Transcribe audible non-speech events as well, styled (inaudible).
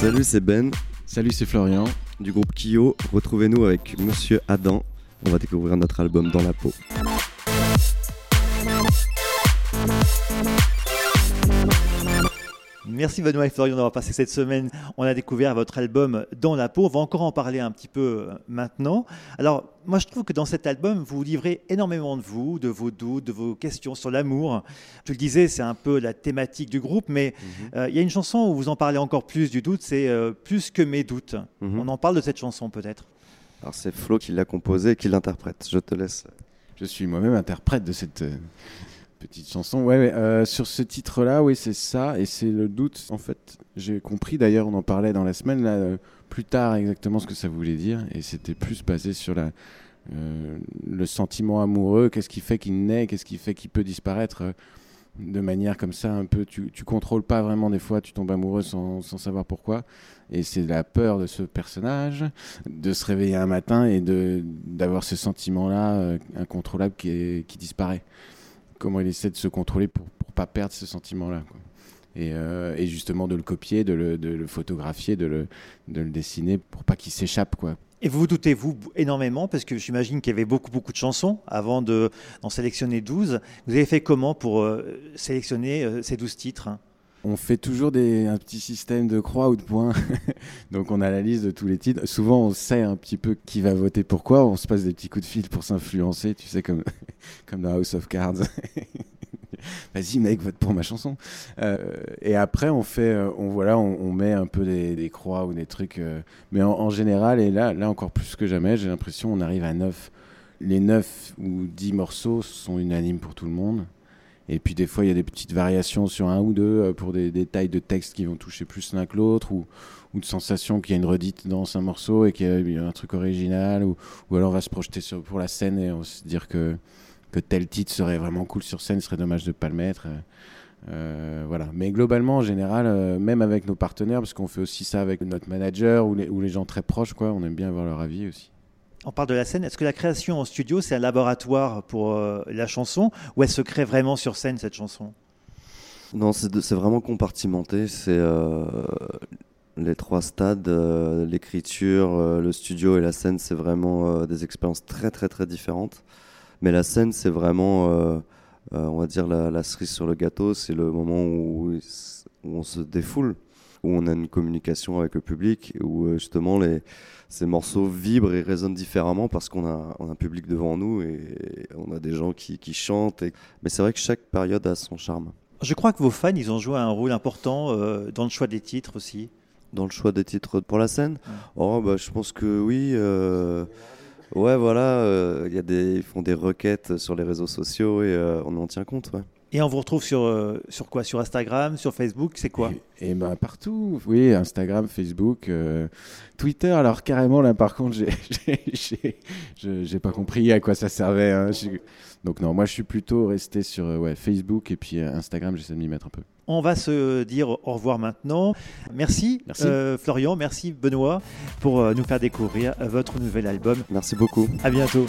Salut, c'est Ben Salut, c'est Florian. du groupe Kyo. Retrouvez-nous avec Monsieur Adam. On va découvrir notre album Dans la peau. Merci Benoît et Florian d'avoir passé cette semaine. On a découvert votre album Dans la peau. On va encore en parler un petit peu euh, maintenant. Alors, moi, je trouve que dans cet album, vous vous livrez énormément de vous, de vos doutes, de vos questions sur l'amour. Je le disais, c'est un peu la thématique du groupe, mais euh, il y a une chanson où vous en parlez encore plus du doute, c'est euh, Plus que mes doutes. Mhm. On en parle de cette chanson peut-être. Alors c'est Flo qui l'a composé et qui l'interprète. Je te laisse. Je suis moi-même interprète de cette euh, petite chanson. Ouais, euh, sur ce titre-là, oui, c'est ça. Et c'est le doute, en fait. J'ai compris, d'ailleurs, on en parlait dans la semaine, là, euh, plus tard, exactement ce que ça voulait dire. Et c'était plus basé sur la, euh, le sentiment amoureux. Qu'est-ce qui fait qu'il naît Qu'est-ce qui fait qu'il peut disparaître de manière comme ça, un peu. Tu, tu contrôles pas vraiment, des fois, tu tombes amoureux sans, sans savoir pourquoi. Et c'est la peur de ce personnage, de se réveiller un matin et d'avoir ce sentiment-là incontrôlable qui, qui disparaît. Comment il essaie de se contrôler pour pour pas perdre ce sentiment-là. Et, euh, et justement de le copier, de le, de le photographier, de le, de le dessiner pour pas qu'il s'échappe. quoi. Et vous vous doutez, vous, énormément, parce que j'imagine qu'il y avait beaucoup, beaucoup de chansons avant de- d'en sélectionner 12. Vous avez fait comment pour euh, sélectionner euh, ces 12 titres hein? On fait toujours des, un petit système de croix ou de points. (laughs) Donc on a la liste de tous les titres. Souvent on sait un petit peu qui va voter pourquoi. On se passe des petits coups de fil pour s'influencer, tu sais, comme, (laughs) comme dans House of Cards. (laughs) Vas-y mec, vote pour ma chanson. Euh, et après on fait, euh, on, voilà, on, met un peu des, croix ou des trucs. euh, mais en, en général, et là, là encore plus que jamais, j'ai l'impression on arrive à 9. Les 9 ou 10 morceaux sont unanimes pour tout le monde. Et puis des fois, il y a des petites variations sur un ou deux euh, pour des détails de texte qui vont toucher plus l'un que l'autre, ou, de sensation qu'il y a une redite dans un morceau et qu'il y a- il un truc original, ou, alors on va se projeter pour la scène et on va se dire que, tel titre serait vraiment cool sur scène, ce serait dommage de ne pas le mettre. euh, euh, voilà. Mais globalement, en général, même avec nos partenaires, parce qu'on fait aussi ça avec notre manager ou les, ou les gens très proches, quoi, on aime bien avoir leur avis aussi. On parle de la scène. Est-ce que la création en studio, c'est un laboratoire pour euh, la chanson, ou elle se crée vraiment sur scène, cette chanson? Non, c'est vraiment compartimenté. C'est euh, les trois stades, euh, l'écriture, le studio et la scène. C'est vraiment des expériences très très très différentes. Mais la scène, c'est vraiment, on va dire, la, la cerise sur le gâteau. C'est le moment où, où on se défoule, où on a une communication avec le public, où euh, justement les, ces morceaux vibrent et résonnent différemment parce qu'on a, on a un public devant nous et on a des gens qui, qui chantent. et- Mais c'est vrai que chaque période a son charme. Je crois que vos fans, ils ont joué un rôle important euh, dans le choix des titres aussi. Dans le choix des titres pour la scène? Oh, bah, je pense que oui. euh, Ouais, voilà. euh, il y a des... Ils font des requêtes sur les réseaux sociaux et on en tient compte. Ouais. Et on vous retrouve sur, euh, sur quoi? Sur Instagram, sur Facebook, c'est quoi? Et, et ben partout, oui, Instagram, Facebook, euh, Twitter. Alors carrément là, par contre, (laughs) j'ai, pas compris à quoi ça servait. hein. Donc non, moi je suis plutôt resté sur euh, ouais, Facebook et puis Instagram, j'essaie de m'y mettre un peu. On va se dire au revoir maintenant. Merci, Merci. euh, Florian, merci Benoît pour nous faire découvrir votre nouvel album. Merci beaucoup. À bientôt.